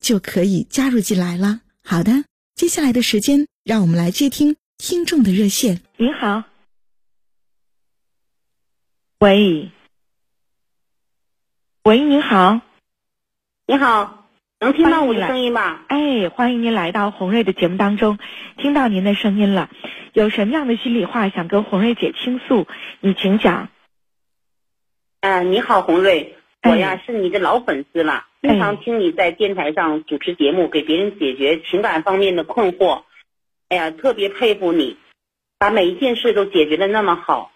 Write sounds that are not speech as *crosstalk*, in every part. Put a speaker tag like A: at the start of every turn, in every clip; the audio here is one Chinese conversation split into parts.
A: 就可以加入进来了。好的，接下来的时间，让我们来接听听众的热线。您好，喂，喂，您好，
B: 你好，能听到我的声音吧？
A: 哎，欢迎您来到红瑞的节目当中，听到您的声音了。有什么样的心里话想跟红瑞姐倾诉？你请讲。
B: 嗯，你好，红瑞，我呀是你的老粉丝了，经常听你在电台上主持节目，给别人解决情感方面的困惑。哎呀，特别佩服你，把每一件事都解决的那么好。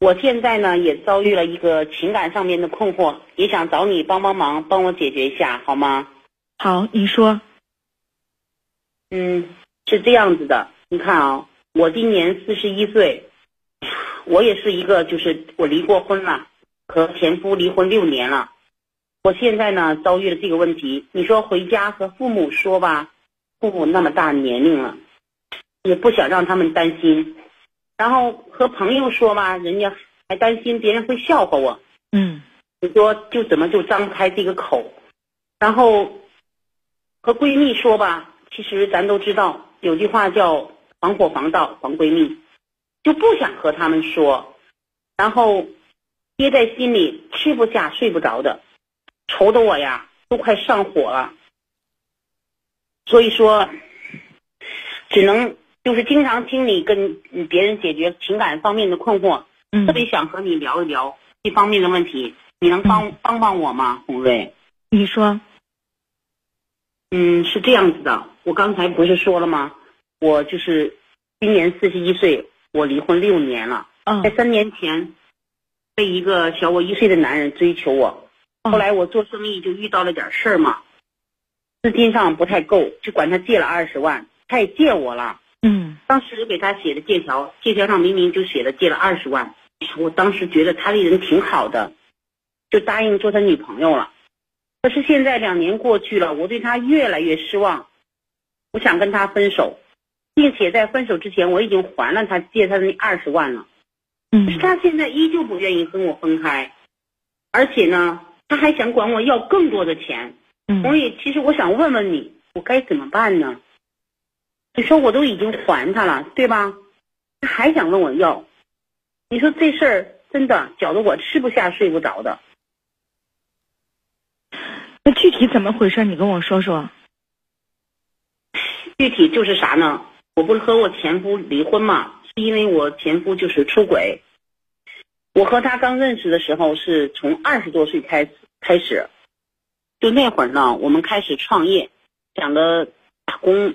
B: 我现在呢也遭遇了一个情感上面的困惑，也想找你帮帮忙，帮我解决一下，好吗？
A: 好，你说。
B: 嗯，是这样子的。你看啊，我今年四十一岁，我也是一个，就是我离过婚了，和前夫离婚六年了。我现在呢遭遇了这个问题，你说回家和父母说吧，父母那么大年龄了，也不想让他们担心。然后和朋友说吧，人家还担心别人会笑话我。
A: 嗯，
B: 你说就怎么就张不开这个口？然后和闺蜜说吧，其实咱都知道有句话叫。防火防盗防闺蜜，就不想和他们说，然后憋在心里吃不下睡不着的，愁的我呀都快上火了。所以说，只能就是经常听你跟别人解决情感方面的困惑，特别想和你聊一聊这方面的问题，你能帮帮帮我吗，红瑞？
A: 你说，
B: 嗯，是这样子的，我刚才不是说了吗？我就是今年四十一岁，我离婚六年了。在三年前，被一个小我一岁的男人追求我，后来我做生意就遇到了点事儿嘛，资金上不太够，就管他借了二十万，他也借我了。
A: 嗯，
B: 当时给他写的借条，借条上明明就写了借了二十万，我当时觉得他这人挺好的，就答应做他女朋友了。可是现在两年过去了，我对他越来越失望，我想跟他分手。并且在分手之前，我已经还了他借他的那二十万了。
A: 嗯，
B: 他现在依旧不愿意跟我分开，而且呢，他还想管我要更多的钱。
A: 嗯，
B: 所以其实我想问问你，我该怎么办呢？你说我都已经还他了，对吧？他还想问我要，你说这事儿真的搅得我吃不下睡不着的。
A: 那具体怎么回事？你跟我说说。
B: 具体就是啥呢？我不是和我前夫离婚嘛，是因为我前夫就是出轨。我和他刚认识的时候是从二十多岁开始开始，就那会儿呢，我们开始创业，想着打工，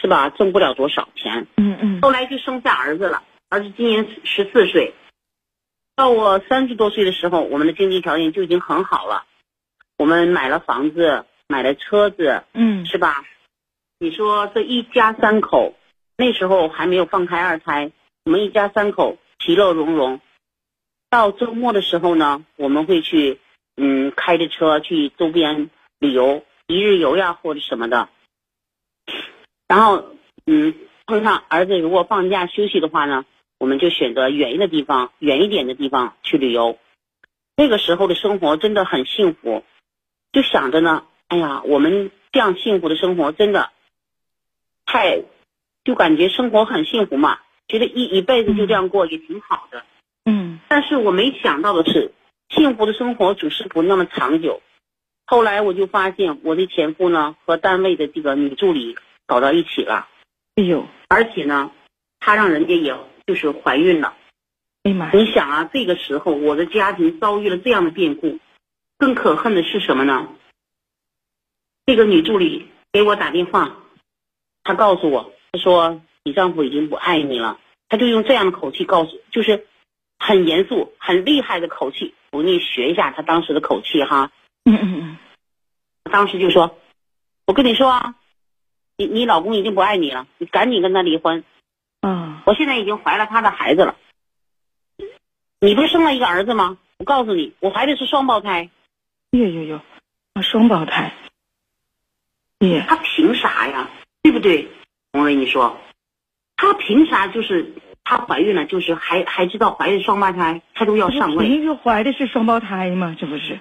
B: 是吧？挣不了多少钱。
A: 嗯嗯。
B: 后来就生下儿子了，儿子今年十四岁。到我三十多岁的时候，我们的经济条件就已经很好了，我们买了房子，买了车子，
A: 嗯，
B: 是吧？你说这一家三口。那时候还没有放开二胎，我们一家三口其乐融融。到周末的时候呢，我们会去，嗯，开着车去周边旅游，一日游呀或者什么的。然后，嗯，碰上儿子如果放假休息的话呢，我们就选择远一的地方，远一点的地方去旅游。那个时候的生活真的很幸福，就想着呢，哎呀，我们这样幸福的生活真的太。就感觉生活很幸福嘛，觉得一一辈子就这样过也挺好的。
A: 嗯，
B: 但是我没想到的是，幸福的生活总是不那么长久。后来我就发现我的前夫呢和单位的这个女助理搞到一起了，
A: 哎呦，
B: 而且呢，他让人家也就是怀孕了。
A: 哎呀妈呀，
B: 你想啊，这个时候我的家庭遭遇了这样的变故，更可恨的是什么呢？这个女助理给我打电话，她告诉我，她说你丈夫已经不爱你了，她就用这样的口气告诉，就是很严肃、很厉害的口气。我给你学一下他当时的口气哈，
A: 嗯嗯嗯，
B: 当时就说：“我跟你说啊，你你老公已经不爱你了，你赶紧跟他离婚。
A: 啊，
B: 我现在已经怀了他的孩子了，你不是生了一个儿子吗？我告诉你，我怀的是双胞胎。
A: 哟哟哟，啊，双胞胎，耶，
B: 他凭啥呀？对不对？红瑞，你说，她凭啥就是她怀孕了，就是还还知道怀孕双胞胎，她都要上位？
A: 您就怀的是双胞胎吗？这不是？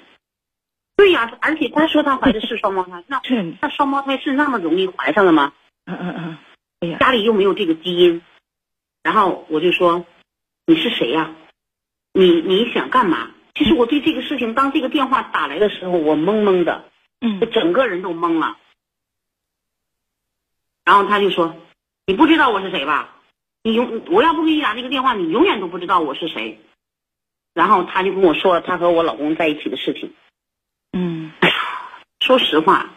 B: 对呀、而且她说她怀的是双胞胎，*laughs* 那，那双胞胎是那么容易怀上的吗？
A: 嗯嗯嗯，哎呀，
B: 家里又没有这个基因，然后我就说你是谁呀、你你想干嘛？其实我对这个事情，当这个电话打来的时候，我懵懵的，
A: 嗯
B: 我整个人都懵了。然后他就说：“你不知道我是谁吧？你永我要不给你打这个电话，你永远都不知道我是谁。”然后他就跟我说他和我老公在一起的事情。
A: 嗯
B: 哎呀，说实话，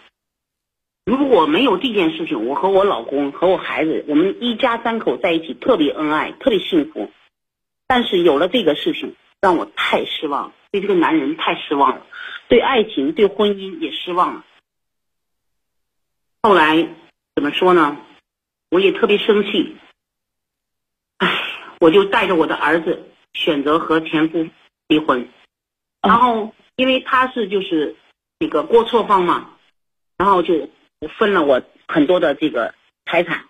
B: 如果没有这件事情，我和我老公和我孩子，我们一家三口在一起特别恩爱，特别幸福。但是有了这个事情，让我太失望，对这个男人太失望了，对爱情、对婚姻也失望了。后来怎么说呢？我也特别生气，唉，我就带着我的儿子选择和前夫离婚，然后因为他是就是那个过错方嘛，然后就分了我很多的这个财产。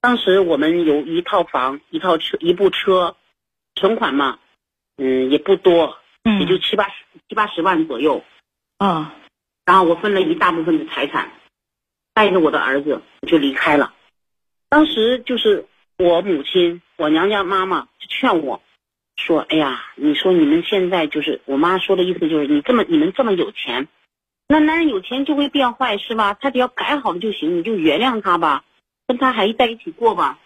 B: 当时我们有一套房、一套车、一部车，存款嘛，嗯，也不多，
A: 嗯，
B: 也就七八十七八十万左右。
A: 啊，
B: 然后我分了一大部分的财产，带着我的儿子我就离开了。当时就是我母亲，我娘家妈妈就劝我，说：“哎呀，你说你们现在就是我妈说的意思就是你这么你们这么有钱，那男人有钱就会变坏是吧？他只要改好了就行，你就原谅他吧，跟他还在一起过吧。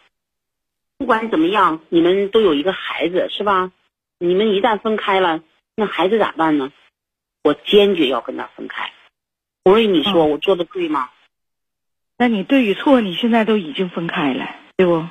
B: 不管怎么样，你们都有一个孩子是吧？你们一旦分开了，那孩子咋办呢？我坚决要跟他分开。红瑞，你说
A: 嗯
B: 我做的对吗？
A: 那你对与错，你现在都已经分开了，对不？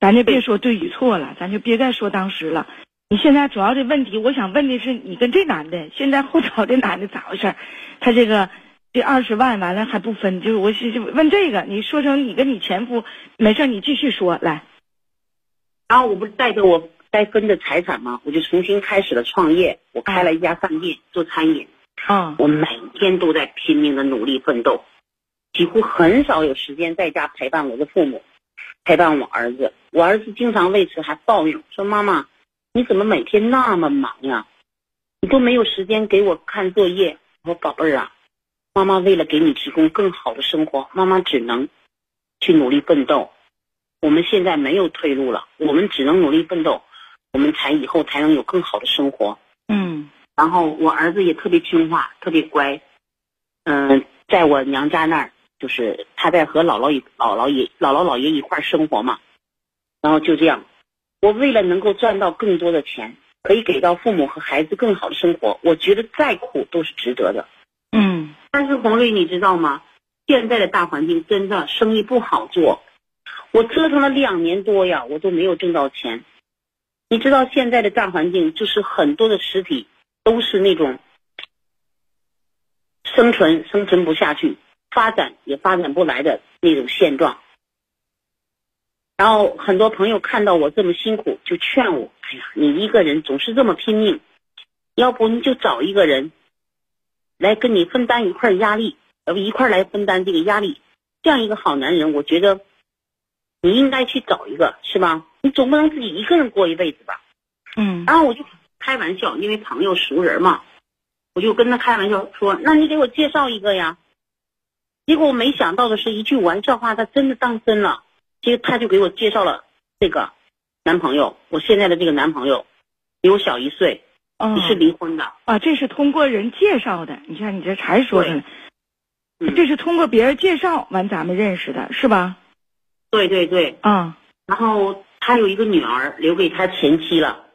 A: 咱就别说对与错了，咱就别再说当时了。你现在主要的问题，我想问的是，你跟这男的现在后找这男的咋回事？他这个这二十万完了还不分，就是我是问这个，你说成你跟你前夫没事，你继续说来。
B: 然后我不是带着我该分的财产吗？我就重新开始了创业，我开了一家饭店做餐饮，
A: 啊
B: 我每天都在拼命的努力奋斗，几乎很少有时间在家陪伴我的父母，陪伴我儿子。我儿子经常为此还抱怨说：“妈妈，你怎么每天那么忙呀？你都没有时间给我看作业。”我说：“宝贝儿啊，妈妈为了给你提供更好的生活，妈妈只能去努力奋斗。我们现在没有退路了，我们只能努力奋斗，我们才以后才能有更好的生活。”
A: 嗯
B: 然后我儿子也特别听话，特别乖。嗯、在我娘家那儿，就是他在和姥姥爷、姥姥爷、姥姥姥爷一块儿生活嘛。然后就这样，我为了能够赚到更多的钱，可以给到父母和孩子更好的生活，我觉得再苦都是值得的。
A: 嗯
B: 但是红瑞，你知道吗？现在的大环境真的生意不好做，我折腾了两年多呀，我都没有挣到钱。你知道现在的大环境就是很多的实体都是那种生存生存不下去，发展也发展不来的那种现状。然后很多朋友看到我这么辛苦，就劝我：“哎呀，你一个人总是这么拼命，要不你就找一个人来跟你分担一块压力，要不一块来分担这个压力。这样一个好男人，我觉得你应该去找一个，是吧？你总不能自己一个人过一辈子吧？
A: 嗯
B: 然后我就开玩笑，因为朋友熟人嘛，我就跟他开玩笑说：“那你给我介绍一个呀。”结果我没想到的是一句玩笑话，他真的当真了。结果他就给我介绍了这个男朋友，我现在的这个男朋友比我小一岁，
A: 哦
B: 是离婚的。
A: 啊，这是通过人介绍的。你看你这才说着呢，
B: 嗯
A: 这是通过别人介绍完咱们认识的，是吧？
B: 对对对，
A: 啊，
B: 然后他有一个女儿留给他前妻了，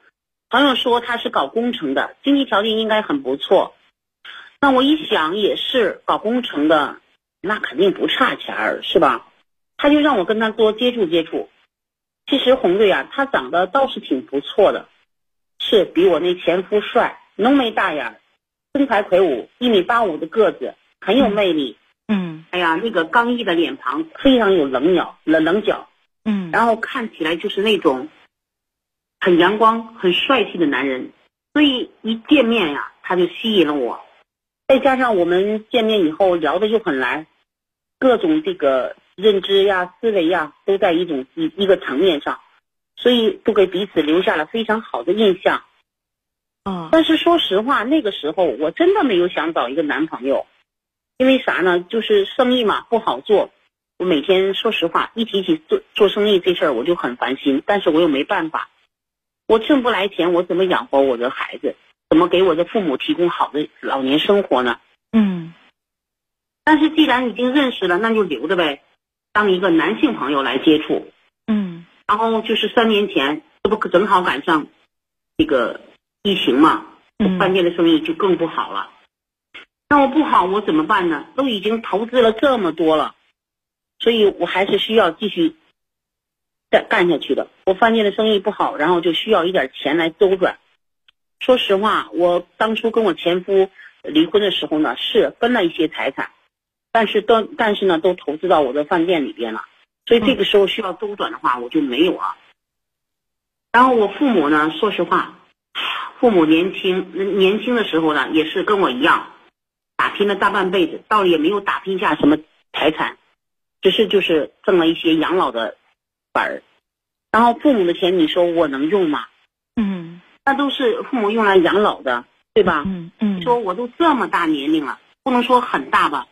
B: 朋友说他是搞工程的，经济条件应该很不错。那我一想也是搞工程的，那肯定不差钱儿，是吧？他就让我跟他多接触接触。其实红队啊，他长得倒是挺不错的，是比我那前夫帅，浓眉大眼儿，身材魁梧，一米八五的个子，很有魅力。
A: 嗯
B: 哎呀，那个刚毅的脸庞非常有棱角，棱棱角。
A: 嗯
B: 然后看起来就是那种很阳光、很帅气的男人，所以一见面呀，他就吸引了我。再加上我们见面以后聊的又很来，各种这个认知呀、思维呀都在一种一一个层面上，所以都给彼此留下了非常好的印象。
A: 啊
B: 但是说实话，那个时候我真的没有想找一个男朋友，因为啥呢？就是生意嘛不好做。我每天说实话，一提起做做生意这事儿，我就很烦心。但是我又没办法，我挣不来钱，我怎么养活我的孩子？怎么给我的父母提供好的老年生活呢？
A: 嗯
B: 但是既然已经认识了，那就留着呗，当一个男性朋友来接触。
A: 嗯
B: 然后就是三年前，这不正好赶上这个疫情嘛，
A: 嗯
B: 饭店的生意就更不好了。那我不好，我怎么办呢？都已经投资了这么多了，所以我还是需要继续再干下去的。我饭店的生意不好，然后就需要一点钱来周转。说实话，我当初跟我前夫离婚的时候呢，是分了一些财产，但是都但是呢，都投资到我的饭店里边了。所以这个时候需要周转的话，我就没有啊。然后我父母呢，说实话，父母年轻年轻的时候呢，也是跟我一样，打拼了大半辈子，倒也没有打拼下什么财产，只是就是挣了一些养老的本儿。然后父母的钱，你说我能用吗？
A: 嗯
B: 那都是父母用来养老的，对吧？
A: 嗯嗯，
B: 说我都这么大年龄了，不能说很大吧，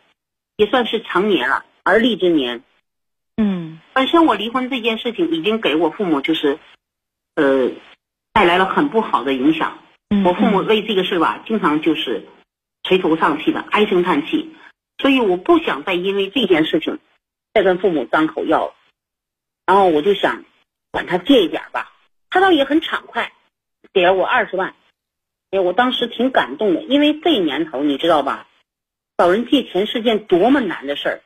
B: 也算是成年了，而立之年。
A: 嗯
B: 本身我离婚这件事情已经给我父母就是，呃，带来了很不好的影响。
A: 嗯，
B: 我父母为这个事吧，经常就是垂头丧气的，唉声叹气，所以我不想再因为这件事情再跟父母张口要了。然后我就想管他借一点吧，他倒也很敞快，给了我二十万。哎，我当时挺感动的，因为这年头你知道吧，找人借钱是件多么难的事儿。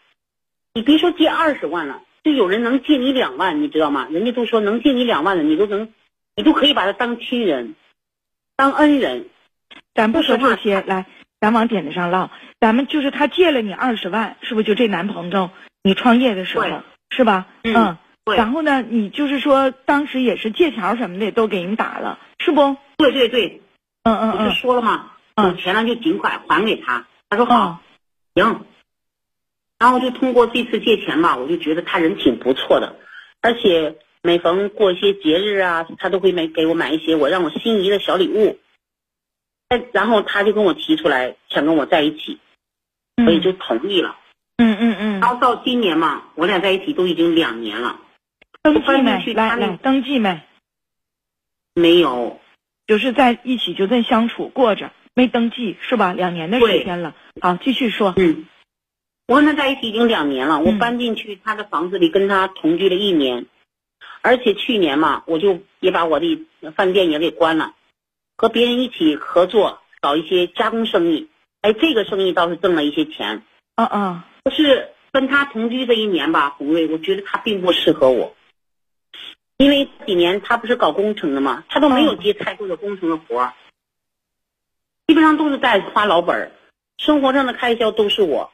B: 你别说借二十万了，就有人能借你两万，你知道吗？人家都说能借你两万的，你都能，你都可以把他当亲人，当恩人。
A: 咱不说这些，来，咱往点子上唠。咱们就是他借了你二十万，是不是就这男朋友？你创业的时候是吧？
B: 嗯对
A: 然后呢，你就是说当时也是借条什么的都给人打了，是不？
B: 对对对，嗯嗯
A: 嗯嗯嗯
B: 说了嘛，
A: 嗯
B: 有钱了就尽快还给他。他说
A: 嗯
B: 好，行。然后就通过这次借钱吧，我就觉得他人挺不错的，而且每逢过一些节日啊，他都会买给我买一些我让我心仪的小礼物。哎，然后他就跟我提出来想跟我在一起，
A: 嗯，
B: 我也就同意了。
A: 嗯嗯嗯
B: 然，后到今年嘛，我俩在一起都已经两年了，
A: 登记没？
B: 去
A: 来来，登记没？
B: 没有
A: 就是在一起就在相处过着，没登记是吧？两年的时间了。好，继续说。
B: 嗯，我跟他在一起已经两年了，我
A: 嗯
B: 搬进去他的房子里跟他同居了一年，而且去年嘛，我就也把我的饭店也给关了，和别人一起合作搞一些加工生意。哎，这个生意倒是挣了一些钱，
A: 嗯嗯。
B: 可是跟他同居这一年吧，红瑞，我觉得他并不适合我，因为几年他不是搞工程的嘛，他都没有接太多的工程的活儿，基本上都是在花老本儿，生活上的开销都是我。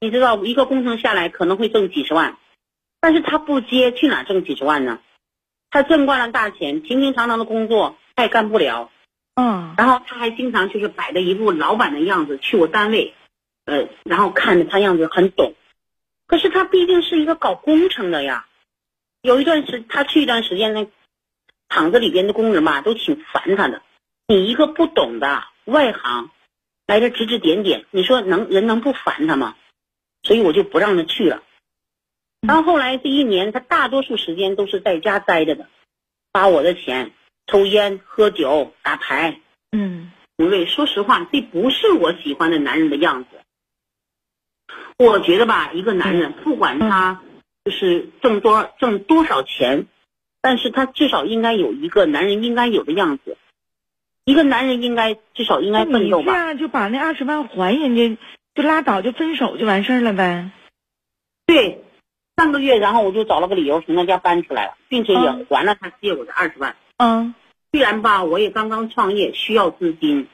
B: 你知道，一个工程下来可能会挣几十万，但是他不接，去哪挣几十万呢？他挣惯了大钱，平平常常的工作他也干不了，
A: 嗯
B: 然后他还经常就是摆着一副老板的样子去我单位，呃，然后看着他样子很懂，可是他毕竟是一个搞工程的呀。有一段时，他去一段时间呢，厂子里边的工人吧都挺烦他的。你一个不懂的外行，来这指指点点，你说能人能不烦他吗？所以我就不让他去了。然后后来这一年，他大多数时间都是在家待着的，花我的钱，抽烟、喝酒、打牌，
C: 嗯，
B: 吴瑞，说实话，这不是我喜欢的男人的样子。我觉得吧，一个男人不管他就是挣多挣多少钱，但是他至少应该有一个男人应该有的样子。一个男人应该至少应该奋斗吧。
C: 这样就把那二十万还人家，就拉倒，就分手就完事儿了呗。
B: 对，上个月然后我就找了个理由从他家搬出来了，并且也还了他借我的二十万。
C: 嗯。
B: 虽然吧，我也刚刚创业，需要资金，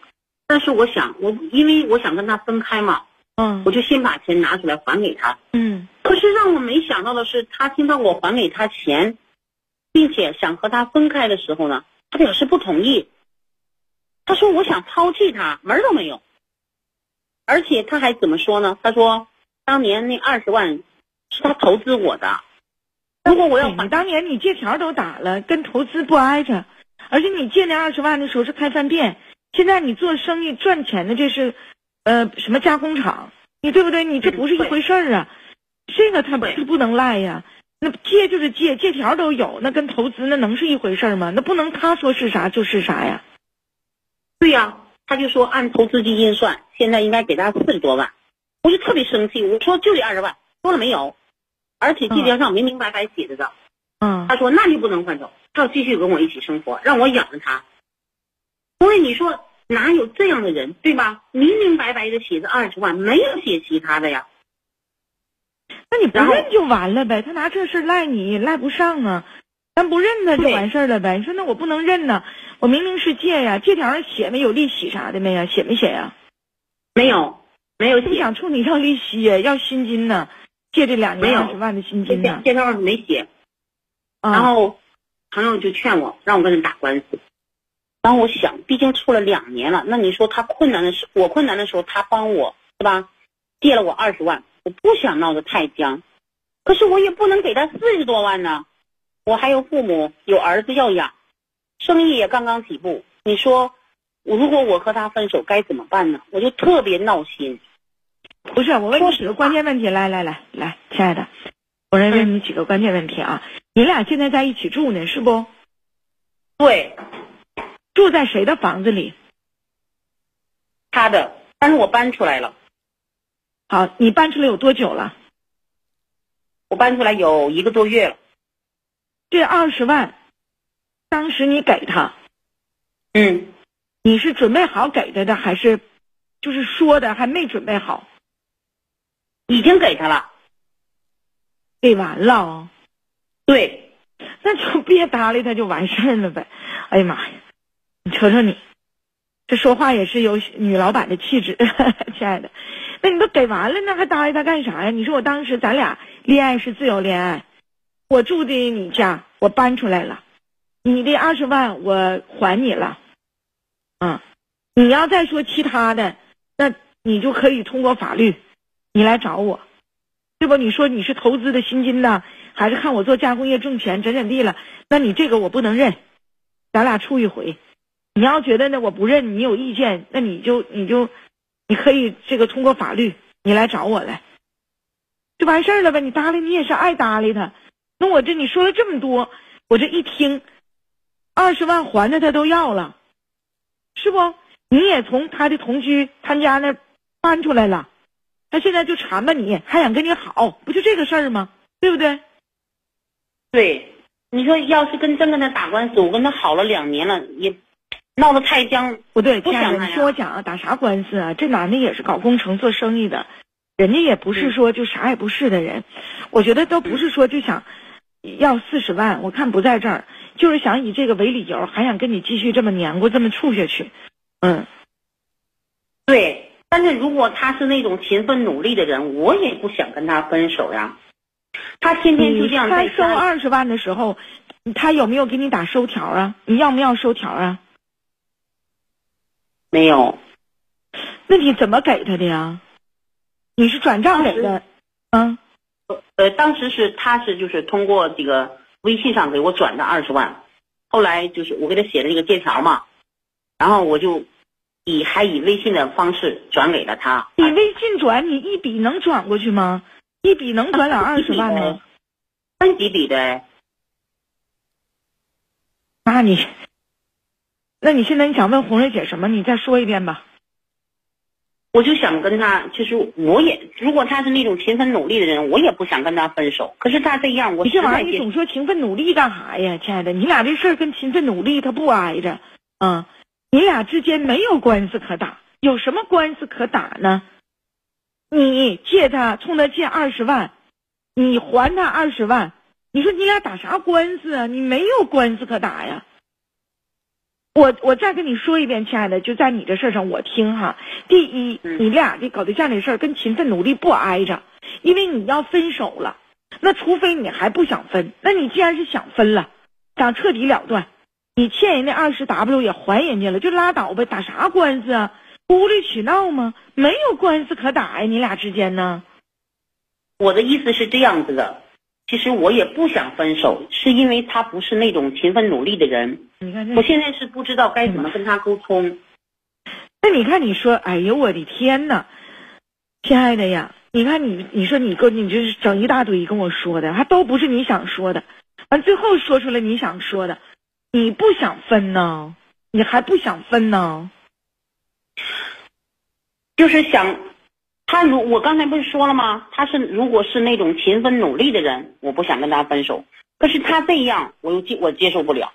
B: 但是我想，我因为我想跟他分开嘛。
C: 嗯，
B: 我就先把钱拿出来还给他。
C: 嗯，
B: 可是让我没想到的是，他听到我还给他钱，并且想和他分开的时候呢，他表示不同意。他说：“我想抛弃他，门儿都没有。”而且他还怎么说呢？他说：“当年那二十万是他投资我的，如果我要
C: 你当年你借条都打了，跟投资不挨着，而且你借那二十万的时候是开饭店，现在你做生意赚钱的这是。”呃，什么加工厂？你对不对？你这不是一回事儿啊！这个他他不能赖呀。那借就是借，借条都有，那跟投资那能是一回事儿吗？那不能他说是啥就是啥呀。
B: 对呀，他就说按投资基金算，现在应该给他四十多万。我就特别生气，我说就得二十万，多了没有？而且借条上明明白白写着的。
C: 嗯。
B: 他说那就不能换手，他要继续跟我一起生活，让我养着他。所以你说。哪有这样的人，对吧？明明白白的写着二十万，没有写其他的呀。
C: 那你不认就完了呗？他拿这事赖你，赖不上啊。咱不认他就完事儿了呗。你说那我不能认呢？我明明是借呀，借条上写没有利息啥的没呀？写没写呀？
B: 没有，没有。
C: 不想冲你要利息呀？要薪金呢？借这两年二十万的薪金呢？
B: 借条上没写。然后朋友就劝我，让我跟他打官司。然后我想，毕竟处了两年了，那你说他困难的时，我困难的时候他帮我，是吧？借了我二十万，我不想闹得太僵，可是我也不能给他四十多万呢，我还有父母，有儿子要养，生意也刚刚起步，你说，我如果我和他分手该怎么办呢？我就特别闹心。
C: 不是，我问你几个关键问题，来来来来，亲爱的，我来问你几个关键问题啊，你俩现在在一起住呢，是不？
B: 对。
C: 住在谁的房子里？
B: 他的，但是我搬出来了。
C: 好，你搬出来有多久了？
B: 我搬出来有一个多月了。
C: 这二十万，当时你给他，
B: 嗯，
C: 你是准备好给他的，还是就是说的还没准备好？
B: 已经给他了，
C: 给完了。
B: 对，
C: 那就别搭理他，就完事儿了呗。哎呀妈呀！你瞅瞅你，这说话也是有女老板的气质，*laughs* 亲爱的。那你都给完了，那还搭理他干啥呀？你说我当时咱俩恋爱是自由恋爱，我住的你家，我搬出来了，你的二十万我还你了，嗯，你要再说其他的，那你就可以通过法律，你来找我，对不？你说你是投资的薪金呢，还是看我做加工业挣钱，怎怎地了？那你这个我不能认，咱俩处一回。你要觉得呢，我不认，你有意见，那你就你就，你可以这个通过法律，你来找我来，就完事儿了呗。你搭理你也是爱搭理他，那我这你说了这么多，我这一听，二十万还的他都要了，是不？你也从他的同居他家那搬出来了，他现在就缠吧你，还想跟你好，不就这个事儿吗？对不对？
B: 对，你说要是跟真跟他打官司，我跟他好了两年了也。闹得太僵，
C: 不对，亲爱的，你听我讲啊，打啥官司啊？这男的也是搞工程做生意的，人家也不是说就啥也不是的人，我觉得都不是说就想要四十万，我看不在这儿，就是想以这个为理由，还想跟你继续这么黏过，这么处下去。嗯，
B: 对，但是如果他是那种勤奋努力的人，我也不想跟他分手呀。他天天就这样在
C: 他收二十万的时候，他有没有给你打收条啊？你要不要收条啊？
B: 没有，
C: 那你怎么给他的呀？你是转账给的？嗯，
B: 呃，当时是他是就是通过这个微信上给我转的二十万，后来就是我给他写的这个借条嘛，然后我就以还以微信的方式转给了他。
C: 你微信转，你一笔能转过去吗？一笔能转了二十万吗？
B: 分几笔的？
C: 那你。那你现在你想问红瑞姐什么？你再说一遍吧。
B: 我就想跟他，其实我也，如果他是那种勤奋努力的人，我也不想跟他分手。可是他这样，我
C: 你这玩意儿你总说勤奋努力干啥呀，亲爱的？你俩这事儿跟勤奋努力他不挨着啊，你俩之间没有官司可打，有什么官司可打呢？你借他，冲他借二十万，你还他二十万，你说你俩打啥官司啊？你没有官司可打呀。我我再跟你说一遍，亲爱的，就在你这事儿上，我听哈。第一，
B: 嗯
C: 你俩这搞对象这事儿跟勤奋努力不挨着，因为你要分手了，那除非你还不想分，那你既然是想分了，想彻底了断，你欠人家二十 W 也还人家了，就拉倒呗，打啥官司啊？无理取闹吗？没有官司可打呀，你俩之间呢？
B: 我的意思是这样子的，其实我也不想分手，是因为他不是那种勤奋努力的人。
C: 你看这
B: 我现在是不知道该怎么跟他沟通。
C: 那你看，你说，哎呦我的天呐，亲爱的呀，你看你，你说你跟你这是整一大堆跟我说的，还都不是你想说的，完最后说出来你想说的，你不想分呢，你还不想分呢，
B: 就是想，他如我刚才不是说了吗？他是如果是那种勤奋努力的人，我不想跟他分手。可是他这样，我又接我接受不了，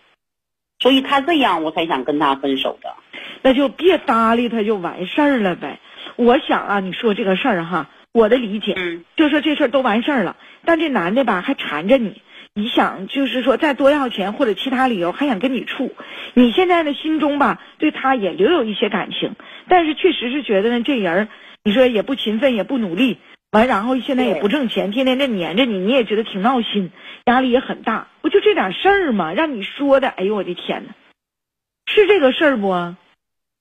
B: 所以他这样我才想跟他分手的。
C: 那就别搭理他就完事儿了呗。我想啊，你说这个事儿哈，我的理解，
B: 嗯
C: 就说这事儿都完事儿了，但这男的吧还缠着你，你想就是说再多要钱或者其他理由还想跟你处，你现在的心中吧对他也留有一些感情，但是确实是觉得呢这人儿，你说也不勤奋也不努力，完然后现在也不挣钱，天天这黏着你，你也觉得挺闹心，压力也很大，不就这点事儿吗？让你说的，哎呦我的天呐，是这个事儿不？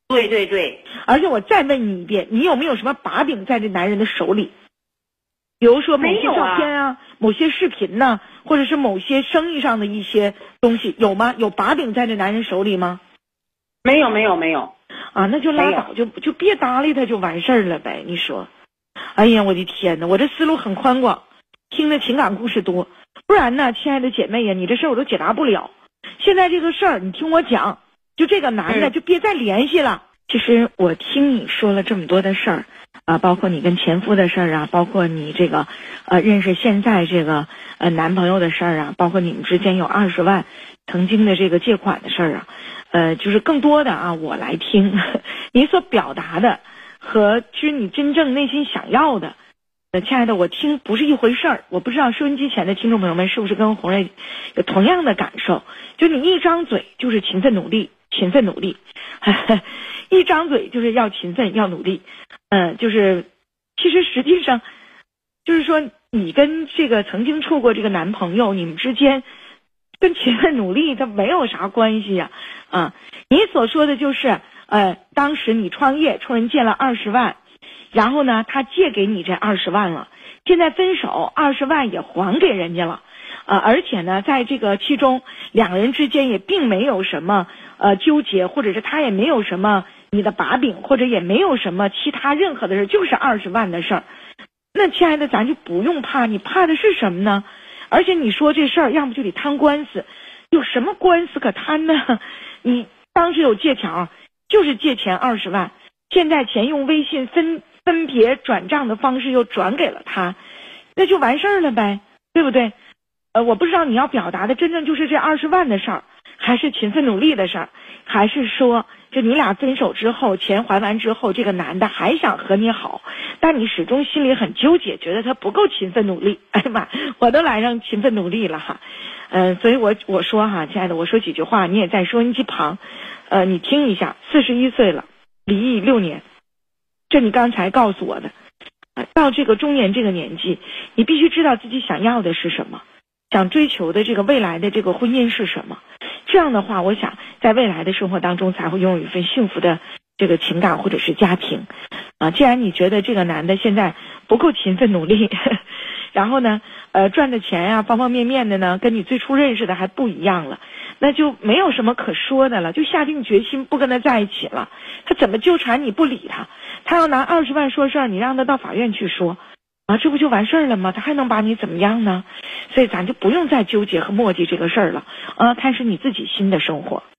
B: 对对对，
C: 而且我再问你一遍，你有没有什么把柄在这男人的手里？比如说某些照片啊，某些视频呐、或者是某些生意上的一些东西，有吗？有把柄在这男人手里吗？
B: 没有没有没有，
C: 啊，那就拉倒，就就别搭理他，就完事儿了呗。你说，哎呀，我的天呐，我这思路很宽广，听的情感故事多，不然呢，亲爱的姐妹呀，你这事儿我都解答不了。现在这个事儿，你听我讲，就这个男的
B: 嗯
C: 就别再联系了。其实我听你说了这么多的事儿，啊，包括你跟前夫的事儿啊，包括你这个呃认识现在这个呃男朋友的事儿啊，包括你们之间有二十万曾经的这个借款的事儿啊，呃，就是更多的啊，我来听 *laughs* 你所表达的和其实你真正内心想要的。呃，亲爱的，我听不是一回事儿。我不知道收音机前的听众朋友们是不是跟红瑞有同样的感受？就你一张嘴就是勤奋努力，勤奋努力，*laughs* 一张嘴就是要勤奋要努力。嗯、就是其实实际上就是说，你跟这个曾经处过这个男朋友，你们之间跟勤奋努力它没有啥关系呀、啊。你所说的就是，呃，当时你创业冲人借了二十万，然后呢，他借给你这二十万了，现在分手，二十万也还给人家了，呃，而且呢，在这个其中，两个人之间也并没有什么呃纠结，或者是他也没有什么你的把柄，或者也没有什么其他任何的事，就是二十万的事儿。那亲爱的，咱就不用怕，你怕的是什么呢？而且你说这事儿，要么就得摊官司，有什么官司可摊呢？*laughs* 你当时有借条，就是借钱二十万，现在钱用微信分分别转账的方式又转给了他，那就完事儿了呗，对不对？呃，我不知道你要表达的真正就是这二十万的事儿，还是勤奋努力的事儿，还是说就你俩分手之后，钱还完之后，这个男的还想和你好，但你始终心里很纠结，觉得他不够勤奋努力。*laughs* 哎呀妈，我都来上勤奋努力了。哈，嗯、所以我我说哈，亲爱的，我说几句话，你也在收音机旁，呃，你听一下，四十一岁了，离异六年，这你刚才告诉我的，到这个中年这个年纪，你必须知道自己想要的是什么，想追求的这个未来的这个婚姻是什么。这样的话，我想在未来的生活当中才会拥有一份幸福的这个情感或者是家庭。啊，既然你觉得这个男的现在不够勤奋努力，*laughs* 然后呢，呃，赚的钱呀、方方面面的呢，跟你最初认识的还不一样了，那就没有什么可说的了，就下定决心不跟他在一起了。他怎么纠缠你不理他？他要拿二十万说事儿，你让他到法院去说，啊，这不就完事儿了吗？他还能把你怎么样呢？所以咱就不用再纠结和磨叽这个事儿了，啊，开始你自己新的生活。